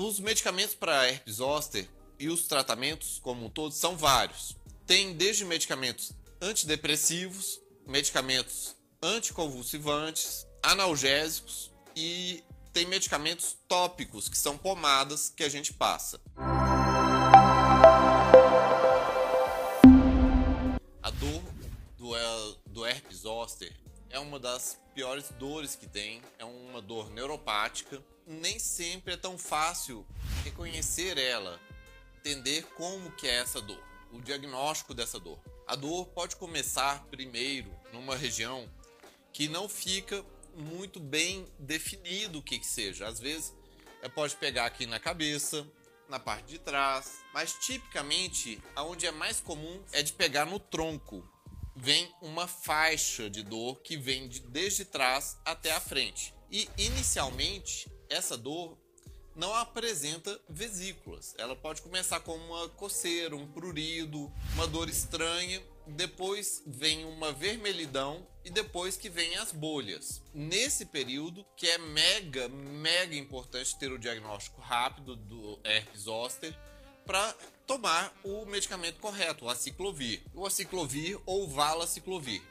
Os medicamentos para herpes zoster e os tratamentos como um todo são vários. Tem desde medicamentos antidepressivos, medicamentos anticonvulsivantes, analgésicos e tem medicamentos tópicos, que são pomadas que a gente passa. A dor do, do herpes zoster é uma das piores dores que tem, é uma dor neuropática. Nem sempre é tão fácil reconhecer ela, entender como que é essa dor, o diagnóstico dessa dor. A dor pode começar primeiro numa região que não fica muito bem definido o que que seja. Às vezes é, pode pegar aqui na cabeça, na parte de trás, mas tipicamente aonde é mais comum é de pegar no tronco. Vem uma faixa de dor que vem de, desde trás até a frente. E inicialmente essa dor não apresenta vesículas. Ela pode começar com uma coceira, um prurido, uma dor estranha, depois vem uma vermelhidão e depois que vem as bolhas. Nesse período, que é mega, mega importante ter o diagnóstico rápido do herpes zoster para tomar o medicamento correto, o aciclovir. O aciclovir ou valaciclovir.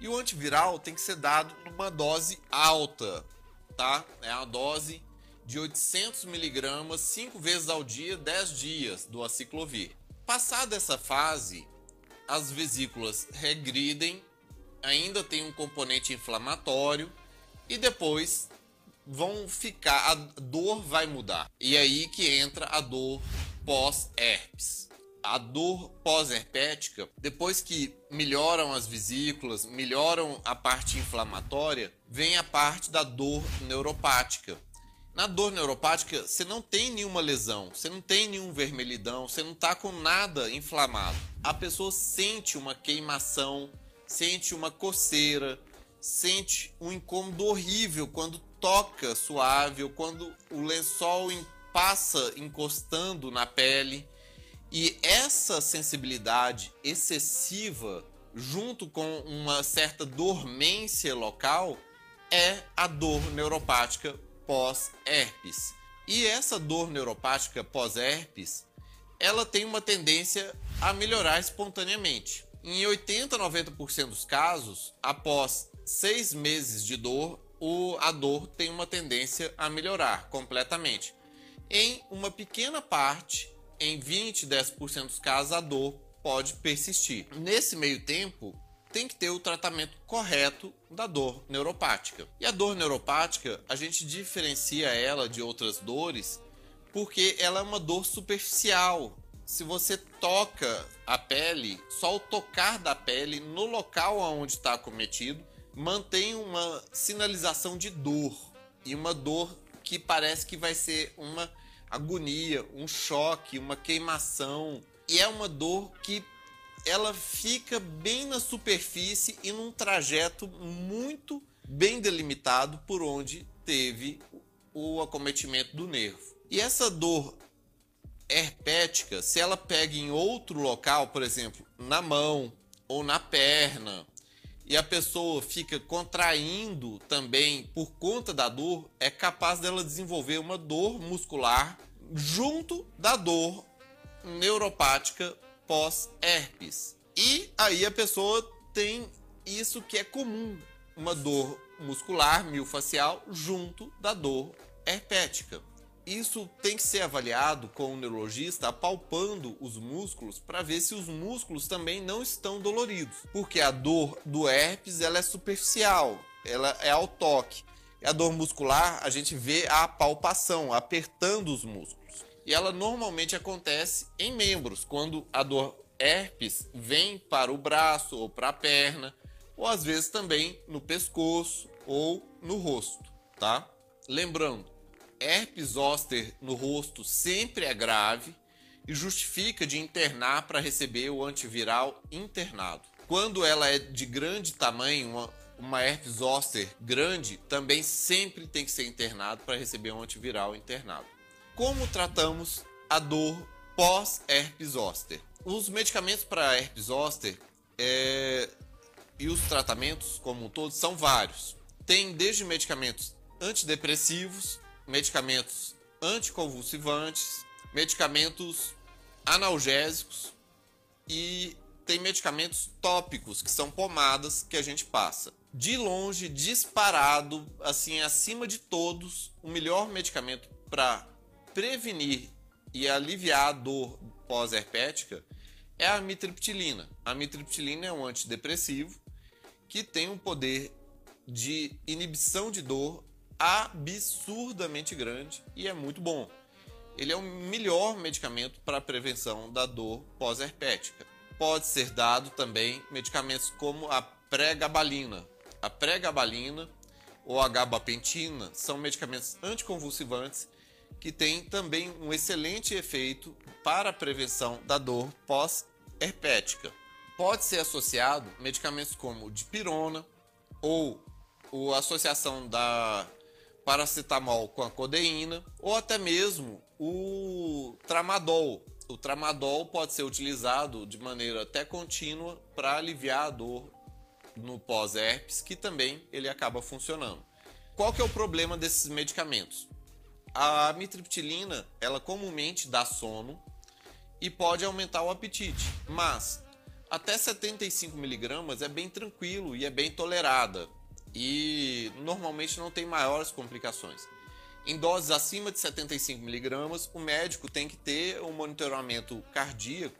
E o antiviral tem que ser dado numa dose alta, tá? É a dose de 800 miligramas 5 vezes ao dia, 10 dias do aciclovir. Passada essa fase, as vesículas regridem, ainda tem um componente inflamatório e depois vão ficar, a dor vai mudar. E aí que entra a dor pós-herpes. A dor pós-herpética, depois que melhoram as vesículas, melhoram a parte inflamatória, vem a parte da dor neuropática na dor neuropática, você não tem nenhuma lesão, você não tem nenhum vermelhidão, você não está com nada inflamado. A pessoa sente uma queimação, sente uma coceira, sente um incômodo horrível quando toca suave ou quando o lençol passa encostando na pele. E essa sensibilidade excessiva, junto com uma certa dormência local, é a dor neuropática pós-herpes. E essa dor neuropática pós-herpes, ela tem uma tendência a melhorar espontaneamente. Em 80 a 90% dos casos, após seis meses de dor, o, a dor tem uma tendência a melhorar completamente. Em uma pequena parte, em 20 10% dos casos, a dor pode persistir. Nesse meio tempo, tem que ter o tratamento correto da dor neuropática. E a dor neuropática, a gente diferencia ela de outras dores porque ela é uma dor superficial. Se você toca a pele, só o tocar da pele no local onde está cometido mantém uma sinalização de dor e uma dor que parece que vai ser uma agonia, um choque, uma queimação. E é uma dor que ela fica bem na superfície e num trajeto muito bem delimitado por onde teve o acometimento do nervo. E essa dor herpética, se ela pega em outro local, por exemplo, na mão ou na perna, e a pessoa fica contraindo também por conta da dor, é capaz dela desenvolver uma dor muscular junto da dor neuropática pós-herpes. E aí a pessoa tem isso que é comum, uma dor muscular miofascial junto da dor herpética. Isso tem que ser avaliado com o neurologista apalpando os músculos para ver se os músculos também não estão doloridos, porque a dor do herpes ela é superficial, ela é ao toque. E a dor muscular a gente vê a palpação, apertando os músculos. E ela normalmente acontece em membros, quando a dor herpes vem para o braço ou para a perna, ou às vezes também no pescoço ou no rosto, tá? Lembrando, herpes zoster no rosto sempre é grave e justifica de internar para receber o antiviral internado. Quando ela é de grande tamanho, uma, uma herpes zoster grande, também sempre tem que ser internado para receber um antiviral internado como tratamos a dor pós-herpes zoster. Os medicamentos para herpes zoster é, e os tratamentos como um todo são vários. Tem desde medicamentos antidepressivos, medicamentos anticonvulsivantes, medicamentos analgésicos e tem medicamentos tópicos, que são pomadas que a gente passa. De longe, disparado, assim, acima de todos, o melhor medicamento para prevenir e aliviar a dor pós-herpética é a mitriptilina. A mitriptilina é um antidepressivo que tem um poder de inibição de dor absurdamente grande e é muito bom. Ele é o melhor medicamento para a prevenção da dor pós-herpética. Pode ser dado também medicamentos como a pregabalina. A pregabalina ou a gabapentina são medicamentos anticonvulsivantes que têm também um excelente efeito para a prevenção da dor pós-herpética. Pode ser associado medicamentos como dipirona ou a associação da paracetamol com a codeína ou até mesmo o tramadol. O tramadol pode ser utilizado de maneira até contínua para aliviar a dor no pós-herpes, que também ele acaba funcionando. Qual que é o problema desses medicamentos? A mitriptilina, ela comumente dá sono e pode aumentar o apetite, mas até 75 miligramas é bem tranquilo e é bem tolerada e normalmente não tem maiores complicações. Em doses acima de 75 miligramas, o médico tem que ter um monitoramento cardíaco,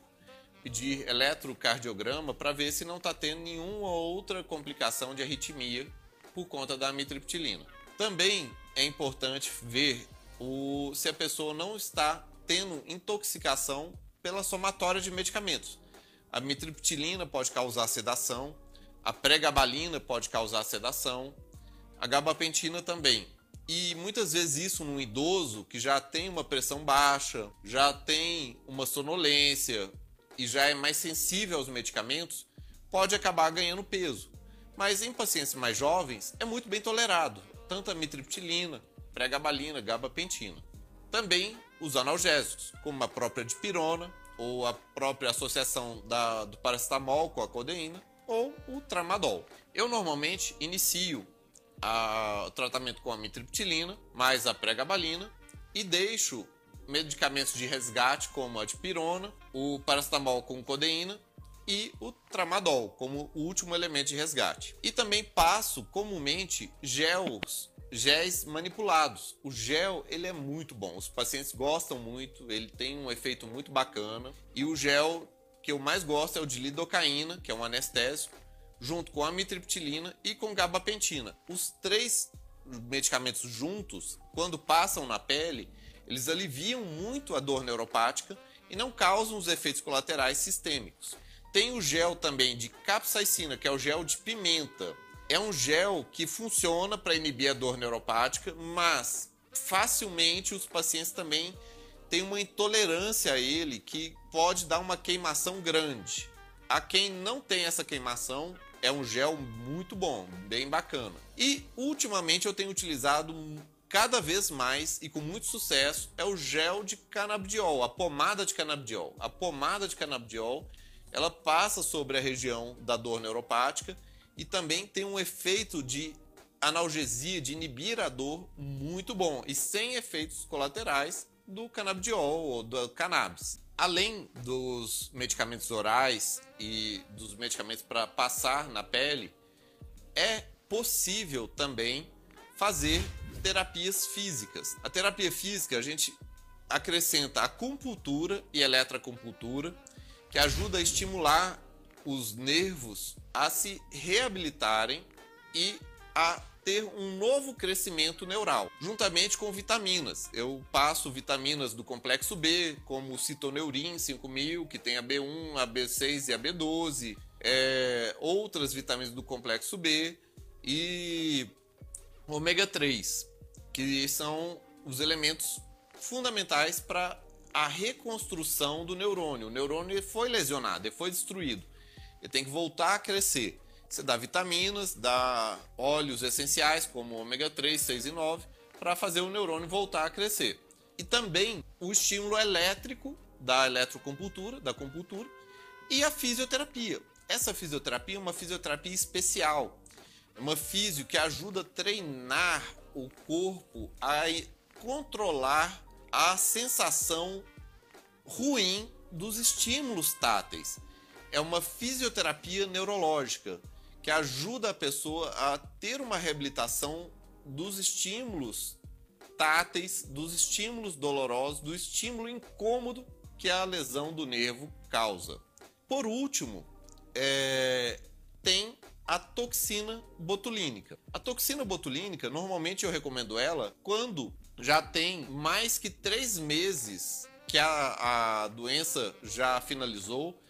pedir eletrocardiograma para ver se não está tendo nenhuma outra complicação de arritmia por conta da mitriptilina. Também é importante ver o, se a pessoa não está tendo intoxicação pela somatória de medicamentos. A mitriptilina pode causar sedação, a pregabalina pode causar sedação, a gabapentina também. E muitas vezes isso num idoso que já tem uma pressão baixa, já tem uma sonolência e já é mais sensível aos medicamentos, pode acabar ganhando peso. Mas em pacientes mais jovens é muito bem tolerado, tanto a mitriptilina, pregabalina, gabapentina. Também os analgésicos, como a própria dipirona ou a própria associação da, do paracetamol com a codeína, ou o tramadol. Eu normalmente inicio a, o tratamento com a mitriptilina, mais a pregabalina e deixo medicamentos de resgate como a dipirona, o paracetamol com codeína e o tramadol como o último elemento de resgate. E também passo comumente gels, géis manipulados. O gel ele é muito bom, os pacientes gostam muito, ele tem um efeito muito bacana e o gel que eu mais gosto é o de lidocaína, que é um anestésico, junto com a mitriptilina e com gabapentina. Os três medicamentos juntos, quando passam na pele, eles aliviam muito a dor neuropática e não causam os efeitos colaterais sistêmicos. Tem o gel também de capsaicina, que é o gel de pimenta. É um gel que funciona para inibir a dor neuropática, mas facilmente os pacientes também tem uma intolerância a ele que pode dar uma queimação grande. A quem não tem essa queimação, é um gel muito bom, bem bacana. E ultimamente eu tenho utilizado cada vez mais e com muito sucesso é o gel de canabidiol, a pomada de canabidiol. A pomada de canabidiol, ela passa sobre a região da dor neuropática e também tem um efeito de analgesia, de inibir a dor muito bom e sem efeitos colaterais do canabidiol ou do cannabis. Além dos medicamentos orais e dos medicamentos para passar na pele, é possível também fazer terapias físicas. A terapia física a gente acrescenta acupuntura e eletroacupuntura, que ajuda a estimular os nervos a se reabilitarem e a ter um novo crescimento neural, juntamente com vitaminas. Eu passo vitaminas do complexo B, como citoneurin 5000, que tem a B1, a B6 e a B12, é, outras vitaminas do complexo B e ômega 3, que são os elementos fundamentais para a reconstrução do neurônio. O neurônio foi lesionado, ele foi destruído. Ele tem que voltar a crescer. Você dá vitaminas, dá óleos essenciais como ômega 3, 6 e 9 para fazer o neurônio voltar a crescer. E também o estímulo elétrico da eletrocompultura, da compultura e a fisioterapia. Essa fisioterapia é uma fisioterapia especial. É uma fisio que ajuda a treinar o corpo a controlar a sensação ruim dos estímulos táteis. É uma fisioterapia neurológica que ajuda a pessoa a ter uma reabilitação dos estímulos táteis, dos estímulos dolorosos, do estímulo incômodo que a lesão do nervo causa. Por último, é, tem a toxina botulínica. A toxina botulínica, normalmente eu recomendo ela quando já tem mais que três meses que a, a doença já finalizou,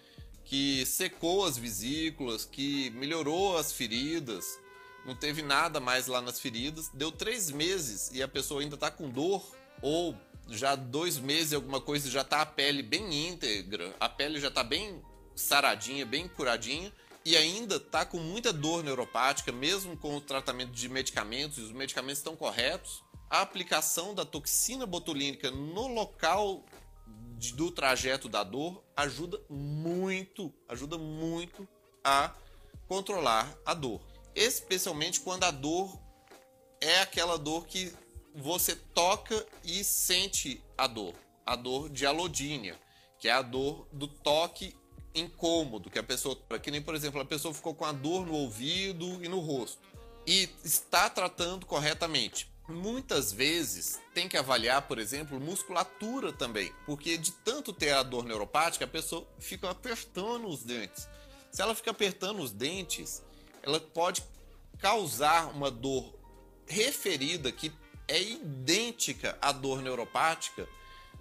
que secou as vesículas, que melhorou as feridas, não teve nada mais lá nas feridas, deu três meses e a pessoa ainda está com dor, ou já dois meses alguma coisa já está a pele bem íntegra, a pele já está bem saradinha, bem curadinha, e ainda está com muita dor neuropática, mesmo com o tratamento de medicamentos, e os medicamentos estão corretos, a aplicação da toxina botulínica no local do trajeto da dor ajuda muito, ajuda muito a controlar a dor. Especialmente quando a dor é aquela dor que você toca e sente a dor, a dor de alodínia, que é a dor do toque incômodo, que a pessoa, que nem por exemplo, a pessoa ficou com a dor no ouvido e no rosto e está tratando corretamente. Muitas vezes tem que avaliar, por exemplo, musculatura também, porque de tanto ter a dor neuropática, a pessoa fica apertando os dentes. Se ela fica apertando os dentes, ela pode causar uma dor referida que é idêntica à dor neuropática,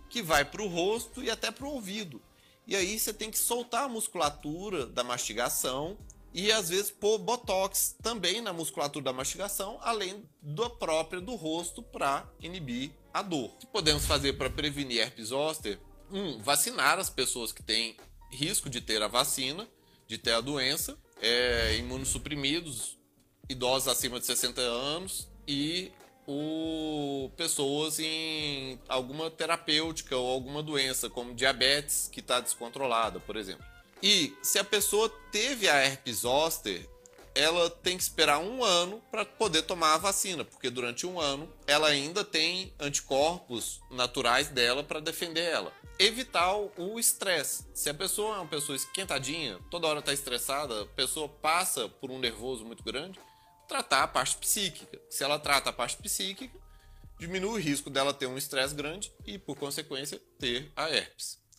que vai para o rosto e até para o ouvido. E aí você tem que soltar a musculatura da mastigação e às vezes pôr botox também na musculatura da mastigação, além da própria do rosto para inibir a dor. O que podemos fazer para prevenir herpes zoster? Um, vacinar as pessoas que têm risco de ter a vacina, de ter a doença, é, imunossuprimidos, idosos acima de 60 anos e o, pessoas em alguma terapêutica ou alguma doença, como diabetes que está descontrolada, por exemplo. E se a pessoa teve a herpes zoster, ela tem que esperar um ano para poder tomar a vacina, porque durante um ano ela ainda tem anticorpos naturais dela para defender ela. Evitar o estresse. Se a pessoa é uma pessoa esquentadinha, toda hora está estressada, a pessoa passa por um nervoso muito grande, tratar a parte psíquica. Se ela trata a parte psíquica, diminui o risco dela ter um estresse grande e, por consequência, ter a herpes.